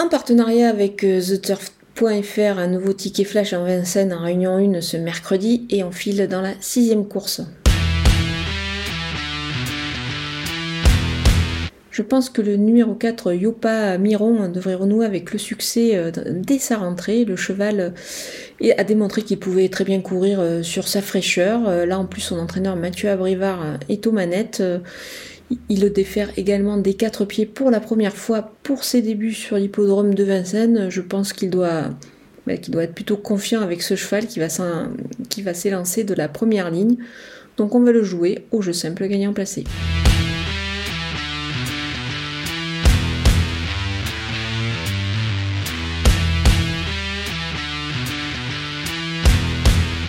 En partenariat avec euh, TheTurf.fr, un nouveau ticket flash en Vincennes en réunion 1 ce mercredi et on file dans la sixième course. Je pense que le numéro 4, Yopa Miron, devrait renouer avec le succès euh, dès sa rentrée. Le cheval euh, a démontré qu'il pouvait très bien courir sur sa fraîcheur. Là, en plus, son entraîneur Mathieu Abrivard est aux manettes. Il le défère également des quatre pieds pour la première fois pour ses débuts sur l'hippodrome de Vincennes. Je pense qu'il doit, bah, doit être plutôt confiant avec ce cheval qui va s'élancer de la première ligne. Donc on va le jouer au jeu simple gagnant placé.